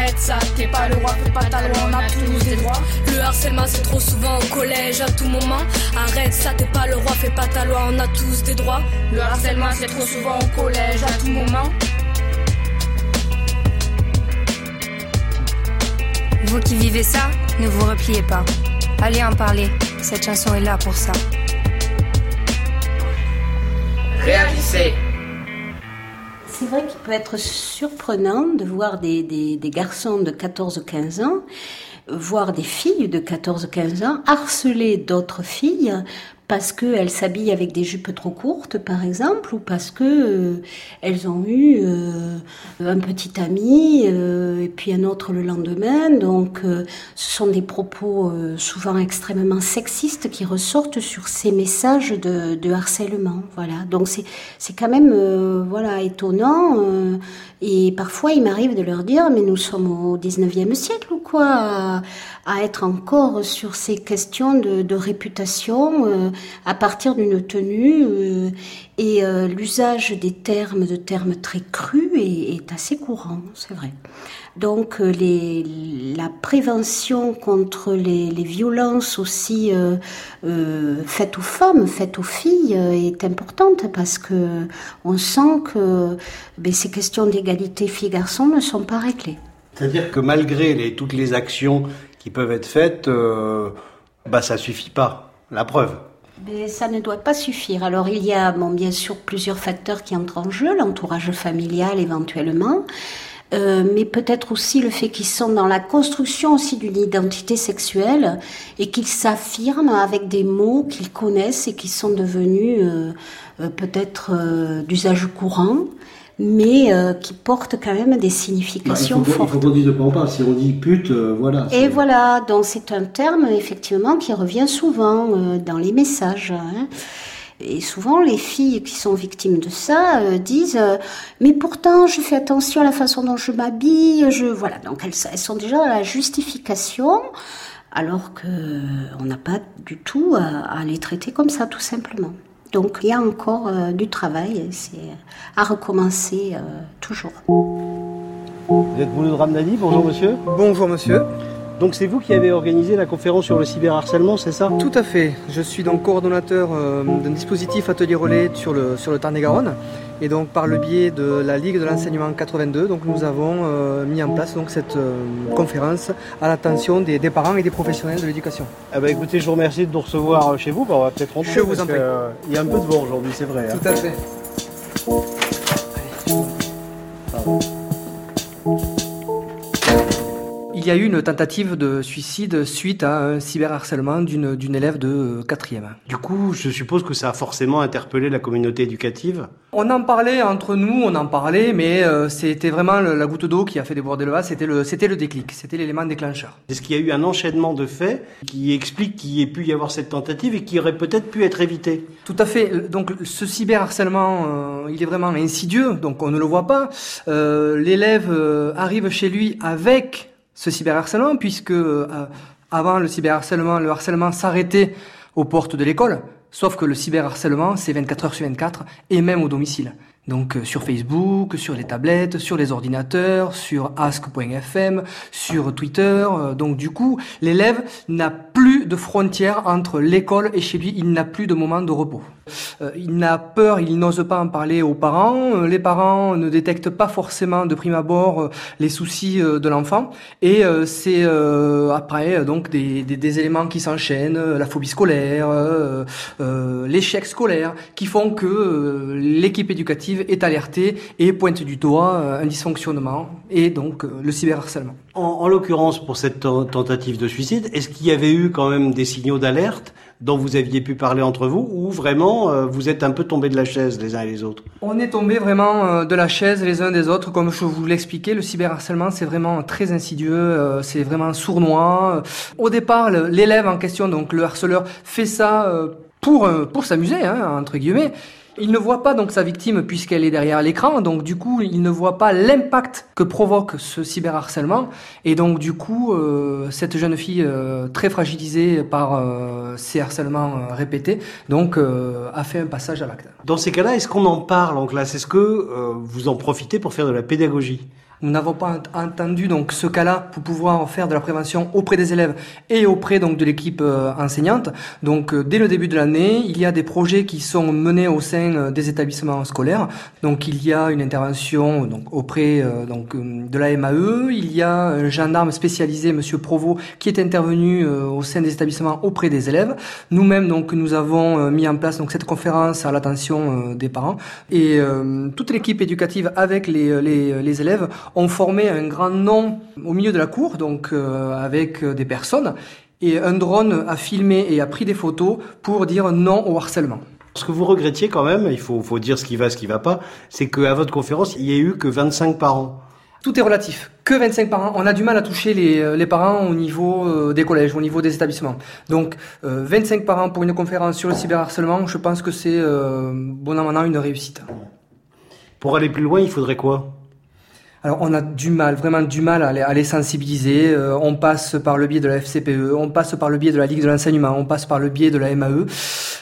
Arrête ça, t'es pas le roi, fais pas ta loi, on a tous des droits. Le harcèlement c'est trop souvent au collège à tout moment. Arrête ça, t'es pas le roi, fais pas ta loi, on a tous des droits. Le harcèlement c'est trop souvent au collège à tout moment. Vous qui vivez ça, ne vous repliez pas. Allez en parler, cette chanson est là pour ça. Réagissez c'est vrai qu'il peut être surprenant de voir des, des, des garçons de 14-15 ans, voir des filles de 14-15 ans harceler d'autres filles parce qu'elles s'habillent avec des jupes trop courtes, par exemple, ou parce que euh, elles ont eu euh, un petit ami euh, et puis un autre le lendemain. Donc, ce sont des propos souvent extrêmement sexistes qui ressortent sur ces messages de, de harcèlement. Voilà. Donc, c'est c'est quand même voilà étonnant. et parfois, il m'arrive de leur dire, mais nous sommes au 19e siècle ou quoi, à, à être encore sur ces questions de, de réputation à partir d'une tenue euh, et euh, l'usage des termes, de termes très crus est, assez courant, c'est vrai. Donc euh, la prévention contre les, violences aussi faites aux femmes, faites aux filles est importante parce que on sent que ben, ces questions d'égalité filles-garçons ne sont pas réglées. C'est-à-dire que malgré toutes les actions qui peuvent être faites, bah ça suffit pas. La preuve. Mais ça ne doit pas suffire. Alors il y a bon, bien sûr plusieurs facteurs qui entrent en jeu, l'entourage familial éventuellement, euh, mais peut-être aussi le fait qu'ils sont dans la construction aussi d'une identité sexuelle et qu'ils s'affirment avec des mots qu'ils connaissent et qui sont devenus euh, euh, peut-être d'usage courant mais qui portent quand même des significations bah, il faut, fortes. Il faut qu'on dise de quoi on parle. Si on dit pute, voilà. Et voilà, donc c'est un terme effectivement qui revient souvent dans les messages. Hein. Et souvent, les filles qui sont victimes de ça euh, disent euh, Mais pourtant, je fais attention à la façon dont je m'habille. Je... Voilà, donc elles, elles, sont déjà dans la justification, alors qu'on euh, n'a pas du tout à, à, les traiter comme ça, tout simplement. Donc il y a encore du travail, c'est à recommencer toujours. Vous êtes Bruno Ramnadi, bonjour monsieur. Bonjour monsieur. Donc c'est vous qui avez organisé la conférence sur le cyberharcèlement, c'est ça? Tout à fait. Je suis donc coordonnateur euh, d'un dispositif atelier relais sur le, sur le Tarn-et-Garonne. Et donc par le biais de la Ligue de l'enseignement 82, donc nous avons euh, mis en place donc cette euh, conférence à l'attention des, des, parents et des professionnels de l'éducation. Ah bah écoutez, je vous remercie de nous recevoir chez vous. Bah, on va peut-être rentrer. Je vous en prie. Il y a un peu de vent aujourd'hui, c'est vrai. Tout hein. à fait. Il y a eu une tentative de suicide suite à un cyberharcèlement d'une élève de 4e. Du coup, je suppose que ça a forcément interpellé la communauté éducative On en parlait entre nous, on en parlait, mais euh, c'était vraiment la goutte d'eau qui a fait déborder le vase, c'était le, le déclic, c'était l'élément déclencheur. Est-ce qu'il y a eu un enchaînement de faits qui explique qu'il y ait pu y avoir cette tentative et qui aurait peut-être pu être évité Tout à fait. Donc ce cyberharcèlement, euh, il est vraiment insidieux, donc on ne le voit pas. Euh, L'élève euh, arrive chez lui avec ce cyberharcèlement, puisque euh, avant le cyberharcèlement, le harcèlement s'arrêtait aux portes de l'école, sauf que le cyberharcèlement, c'est 24 heures sur 24, et même au domicile. Donc euh, sur Facebook, sur les tablettes, sur les ordinateurs, sur ask.fm, sur Twitter. Euh, donc du coup, l'élève n'a plus de frontières entre l'école et chez lui, il n'a plus de moment de repos. Euh, il n'a peur, il n'ose pas en parler aux parents. Les parents ne détectent pas forcément de prime abord les soucis de l'enfant. Et c'est après donc des, des, des éléments qui s'enchaînent, la phobie scolaire, l'échec scolaire, qui font que l'équipe éducative est alertée et pointe du doigt un dysfonctionnement et donc le cyberharcèlement. En, en l'occurrence, pour cette tentative de suicide, est-ce qu'il y avait eu quand même des signaux d'alerte dont vous aviez pu parler entre vous ou vraiment euh, vous êtes un peu tombés de la chaise les uns et les autres? On est tombés vraiment euh, de la chaise les uns des autres. Comme je vous l'expliquais, le cyberharcèlement c'est vraiment très insidieux, euh, c'est vraiment sournois. Au départ, l'élève en question, donc le harceleur, fait ça pour, pour s'amuser, hein, entre guillemets. Il ne voit pas donc sa victime puisqu'elle est derrière l'écran, donc du coup il ne voit pas l'impact que provoque ce cyberharcèlement. Et donc du coup euh, cette jeune fille euh, très fragilisée par euh, ces harcèlements répétés donc a fait un passage à l'acte. Dans ces cas-là, est-ce qu'on en parle en classe? Est-ce que vous en profitez pour faire de la pédagogie? Nous n'avons pas entendu donc ce cas-là pour pouvoir faire de la prévention auprès des élèves et auprès donc de l'équipe euh, enseignante. Donc euh, dès le début de l'année, il y a des projets qui sont menés au sein euh, des établissements scolaires. Donc il y a une intervention donc auprès donc de la MAE, il y a un gendarme spécialisé monsieur Provo qui est intervenu au sein des établissements auprès des élèves. Nous-mêmes donc nous avons mis en place donc cette conférence à l'attention des parents et toute l'équipe éducative avec les, les élèves ont formé un grand nom au milieu de la cour, donc euh, avec des personnes, et un drone a filmé et a pris des photos pour dire non au harcèlement. Ce que vous regrettiez quand même, il faut, faut dire ce qui va, ce qui va pas, c'est qu'à votre conférence, il y a eu que 25 parents. Tout est relatif. Que 25 parents. On a du mal à toucher les, les parents au niveau euh, des collèges, au niveau des établissements. Donc, euh, 25 parents pour une conférence sur le cyberharcèlement, je pense que c'est, euh, bon an, une réussite. Pour aller plus loin, il faudrait quoi? Alors on a du mal, vraiment du mal à les, sensibiliser. Euh, on passe par le biais de la FCPE, on passe par le biais de la Ligue de l'enseignement, on passe par le biais de la MAE.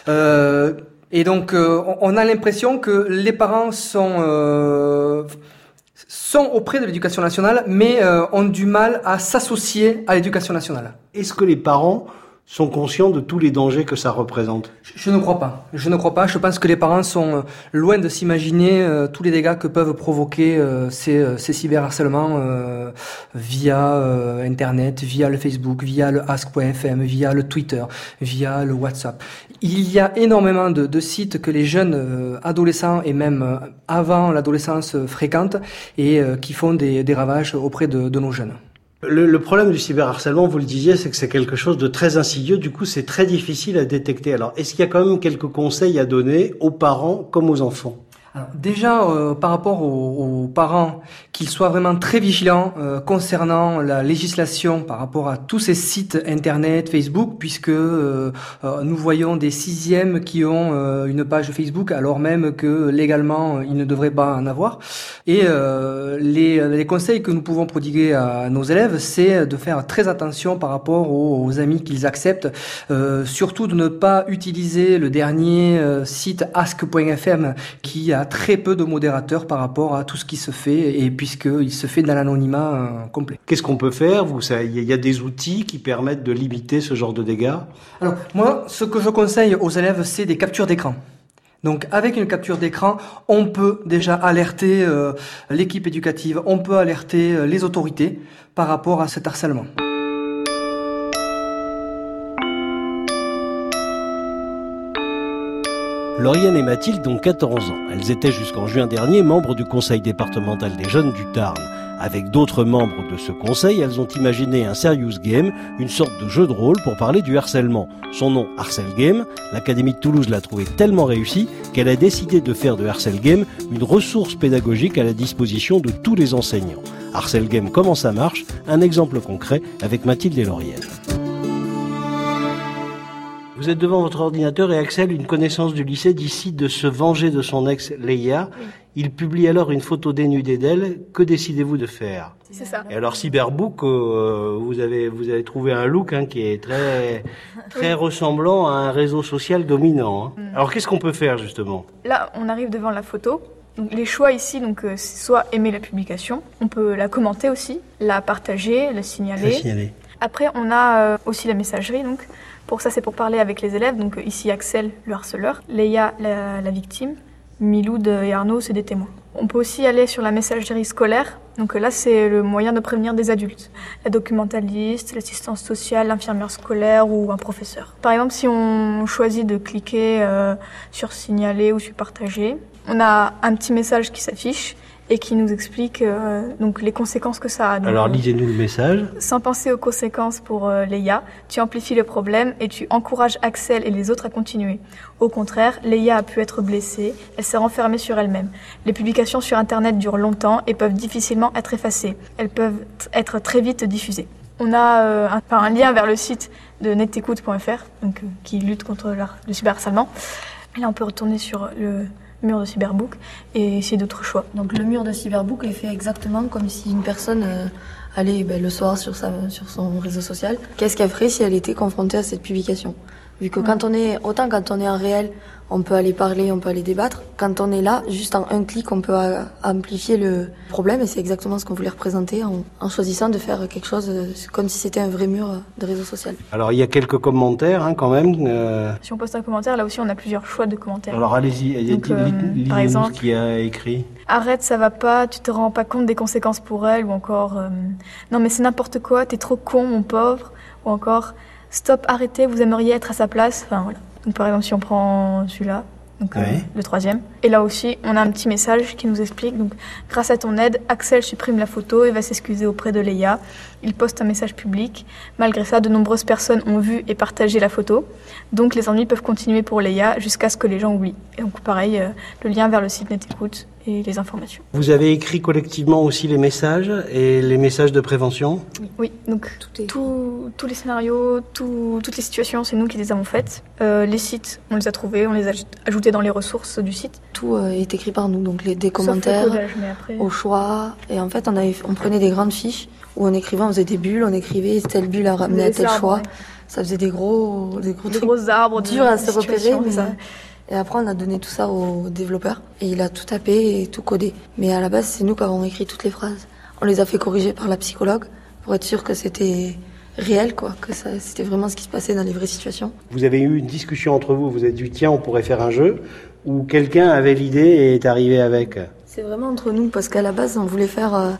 Euh, et donc euh, on a l'impression que les parents sont sont auprès de l'éducation nationale, mais ont du mal à s'associer à l'éducation nationale. Est-ce que les parents sont conscients de tous les dangers que ça représente Je ne crois pas. Je ne crois pas. Je pense que les parents sont euh, loin de s'imaginer euh, tous les dégâts que peuvent provoquer euh, ces, cyberharcèlements via Internet, via le Facebook, via le Ask.fm, via le Twitter, via le WhatsApp. Il y a énormément de, sites que les jeunes adolescents et même avant l'adolescence fréquentent et qui font des, ravages auprès de nos jeunes. Le, problème du cyberharcèlement, vous le disiez, c'est que c'est quelque chose de très insidieux. Du coup, c'est très difficile à détecter. Alors, est-ce qu'il y a quand même quelques conseils à donner aux parents comme aux enfants? Déjà, euh, par rapport aux, parents, qu'ils soient vraiment très vigilants euh, concernant la législation par rapport à tous ces sites Internet, Facebook, puisque euh, nous voyons des sixièmes qui ont une page Facebook, alors même que légalement, ils ne devraient pas en avoir. Et les, les, conseils que nous pouvons prodiguer à nos élèves, c'est de faire très attention par rapport aux, aux amis qu'ils acceptent, surtout de ne pas utiliser le dernier site ask.fm qui a très peu de modérateurs par rapport à tout ce qui se fait, et puisqu'il se fait dans l'anonymat euh, complet. Qu'est-ce qu'on peut faire Il y a des outils qui permettent de limiter ce genre de dégâts? Alors, moi, ce que je conseille aux élèves, c'est des captures d'écran. Donc avec une capture d'écran, on peut déjà alerter euh, l'équipe éducative, on peut alerter euh, les autorités par rapport à cet harcèlement. Lauriane et Mathilde ont 14 ans. Elles étaient jusqu'en juin dernier membres du conseil départemental des jeunes du Tarn. Avec d'autres membres de ce conseil, elles ont imaginé un serious game, une sorte de jeu de rôle pour parler du harcèlement. Son nom, Harcel Game, l'Académie de Toulouse l'a trouvé tellement réussi qu'elle a décidé de faire de Harcel Game une ressource pédagogique à la disposition de tous les enseignants. Harcel Game, comment ça marche Un exemple concret avec Mathilde et Lauriane. Vous êtes devant votre ordinateur et Axel, une connaissance du lycée, décide de se venger de son ex Leia. Il publie alors une photo dénudée d'elle. Que décidez-vous de faire? C'est ça. Et alors Cyberbook, euh, vous avez vous avez trouvé un look hein, qui est très très ressemblant à un réseau social dominant. Hein. Mm. Alors qu'est-ce qu'on peut faire justement? Là, on arrive devant la photo. les choix ici, donc, euh, c'est soit aimer la publication, on peut la commenter aussi, la partager, la signaler. La signaler. Après, on a euh, aussi la messagerie, donc pour ça, c'est pour parler avec les élèves. Donc ici, Axel, le harceleur, Léa, la, victime, Miloud et Arnaud, c'est des témoins. On peut aussi aller sur la messagerie scolaire. Donc là, c'est le moyen de prévenir des adultes. La documentaliste, l'assistance sociale, l'infirmière scolaire ou un professeur. Par exemple, si on choisit de cliquer euh, sur signaler ou sur partager, on a un petit message qui s'affiche et qui nous explique euh, donc les conséquences que ça a. Alors lisez-nous le message. Sans penser aux conséquences pour euh, Leia, tu amplifies le problème et tu encourages Axel et les autres à continuer. Au contraire, Leia a pu être blessée, elle s'est renfermée sur elle-même. Les publications sur Internet durent longtemps et peuvent difficilement être effacées. Elles peuvent être très vite diffusées. On a euh, un, un, lien vers le site de netécoute.fr, donc qui lutte contre le cyberharcèlement. Là, on peut retourner sur le mur de Cyberbook et essayer d'autres choix. Donc le mur de Cyberbook est fait exactement comme si une personne euh, allait ben, le soir sur, sa, sur son réseau social. Qu'est-ce qu'elle ferait si elle était confrontée à cette publication? Vu que quand on est, autant quand on est en réel, on peut aller parler, on peut aller débattre. Quand on est là, juste en un clic, on peut amplifier le problème et c'est exactement ce qu'on voulait représenter en, choisissant de faire quelque chose euh, comme si c'était un vrai mur euh, de réseau social. Alors il y a quelques commentaires hein, quand même. Euh. Si on poste un commentaire, là aussi on a plusieurs choix de commentaires. Alors allez-y, par exemple, qui a écrit. Arrête, ça va pas, tu te rends pas compte des conséquences pour elle, ou encore non mais c'est n'importe quoi, t'es trop con mon pauvre, ou encore stop, arrêtez, vous aimeriez être à sa place. Enfin voilà. Donc par exemple, si on prend celui-là, donc euh, le troisième. Et là aussi, on a un petit message qui nous explique. Donc, grâce à ton aide, Axel supprime la photo et va s'excuser auprès de Leia. Il poste un message public. Malgré ça, de nombreuses personnes ont vu et partagé la photo. Donc, les ennuis peuvent continuer pour Leia jusqu'à ce que les gens oublient. Et donc, pareil, euh, le lien vers le site NetEcoute et les informations. Vous avez écrit collectivement aussi les messages et les messages de prévention Oui, donc tous les scénarios, toutes les situations, c'est nous qui les avons faites. Euh, les sites, on les a trouvés, on les a ajoutés dans les ressources du site. Tout euh, est écrit par nous, donc les, des commentaires au choix. Et en fait, on, avait, on prenait des grandes fiches où on écrivait, on faisait des bulles, on écrivait telle bulle a ramené à tel choix. Ça faisait des gros, des gros, des gros arbres, durs à se repérer. Mais, et après, on a donné tout ça au développeur et il a tout tapé et tout codé. Mais à la base, c'est nous qui avons écrit toutes les phrases. On les a fait corriger par la psychologue pour être sûr que c'était réel, quoi, que c'était vraiment ce qui se passait dans les vraies situations. Vous avez eu une discussion entre vous, vous avez dit tiens, on pourrait faire un jeu, ou quelqu'un avait l'idée et est arrivé avec C'est vraiment entre nous, parce qu'à la base, on voulait faire euh,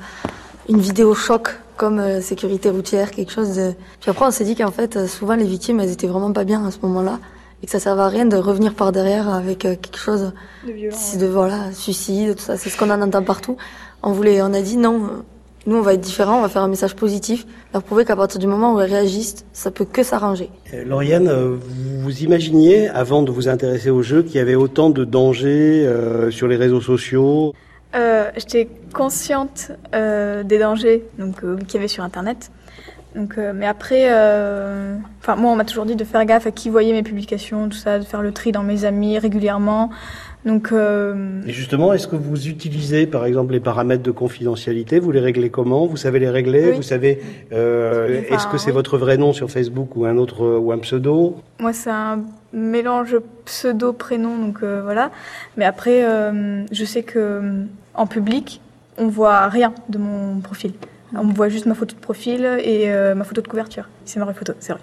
une vidéo choc, comme euh, sécurité routière, quelque chose de... Puis après, on s'est dit qu'en fait, euh, souvent, les victimes, elles étaient vraiment pas bien à ce moment-là, et que ça servait à rien de revenir par derrière avec quelque chose de, violent, de voilà, suicide, tout ça, c'est ce qu'on en entend partout. On voulait, on a dit non, nous, on va être différents, on va faire un message positif, leur prouver qu'à partir du moment où elles réagissent, ça peut que s'arranger. Euh, Lauriane, euh, vous imaginiez, avant de vous intéresser au jeu, qu'il y avait autant de dangers euh, sur les réseaux sociaux? Euh, J'étais consciente euh, des dangers donc qu'il y avait sur Internet. Donc, mais après, enfin moi, on m'a toujours dit de faire gaffe à qui voyait mes publications, tout ça, de faire le tri dans mes amis régulièrement. Donc, euh... Et justement, est-ce que vous utilisez, par exemple, les paramètres de confidentialité? Vous les réglez comment? Vous savez les régler? Oui. Vous savez euh, enfin, Est-ce que c'est oui. votre vrai nom sur Facebook ou un autre ou un pseudo? Moi, c'est un mélange pseudo prénom, donc euh, voilà. Mais après, euh, je sais que en public, on voit rien de mon profil. On me voit juste ma photo de profil et euh, ma photo de couverture. C'est ma vraie photo, c'est vrai.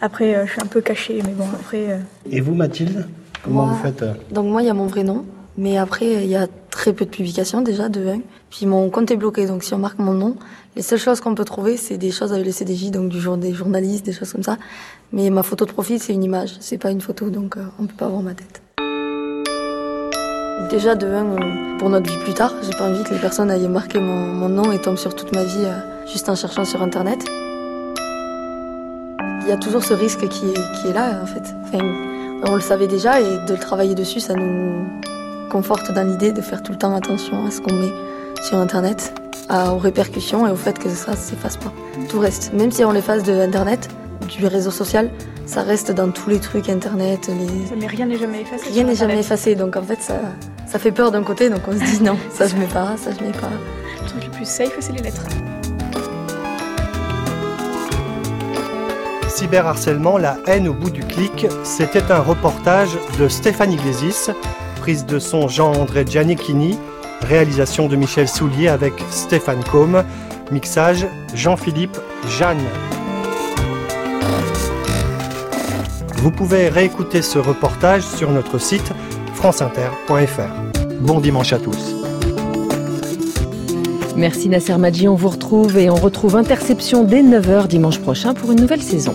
après, euh, je suis un peu cachée, mais bon, après. euh, Et vous, Mathilde Comment moi, vous faites euh? Donc moi, il y a mon vrai nom, mais après, il y a très peu de publications déjà, de 1. Puis mon compte est bloqué, donc si on marque mon nom, les seules choses qu'on peut trouver, c'est des choses avec le CDJ, donc du jour des journalistes, des choses comme ça. Mais ma photo de profil, c'est une image, c'est pas une photo, donc euh, on peut pas voir ma tête. Déjà de 1, pour notre vie plus tard, j'ai pas envie que les personnes aillent marquer mon, mon nom et tombent sur toute ma vie euh, juste en cherchant sur Internet. Il y a toujours ce risque qui est, qui est là, en fait. Enfin, on le savait déjà et de le travailler dessus, ça nous conforte dans l'idée de faire tout le temps attention à ce qu'on met sur Internet, à, aux répercussions et au fait que ça ne s'efface pas. Tout reste. Même si on l'efface de Internet, du réseau social, ça reste dans tous les trucs Internet. Les... Mais rien n'est jamais effacé. Rien n'est jamais effacé. Donc en fait, ça, ça fait peur d'un côté. Donc on se dit non, ça je mets pas, ça je mets pas. Le truc le plus safe, c'est les lettres. Cyberharcèlement, la haine au bout du clic, c'était un reportage de Stéphanie Glésis, prise de son Jean-André Giannichini, réalisation de Michel Soulier avec Stéphane Combe, mixage Jean-Philippe Jeanne. Vous pouvez réécouter ce reportage sur notre site franceinter.fr. Bon dimanche à tous. Merci Nasser Madji, on vous retrouve et on retrouve Interception dès 9h dimanche prochain pour une nouvelle saison.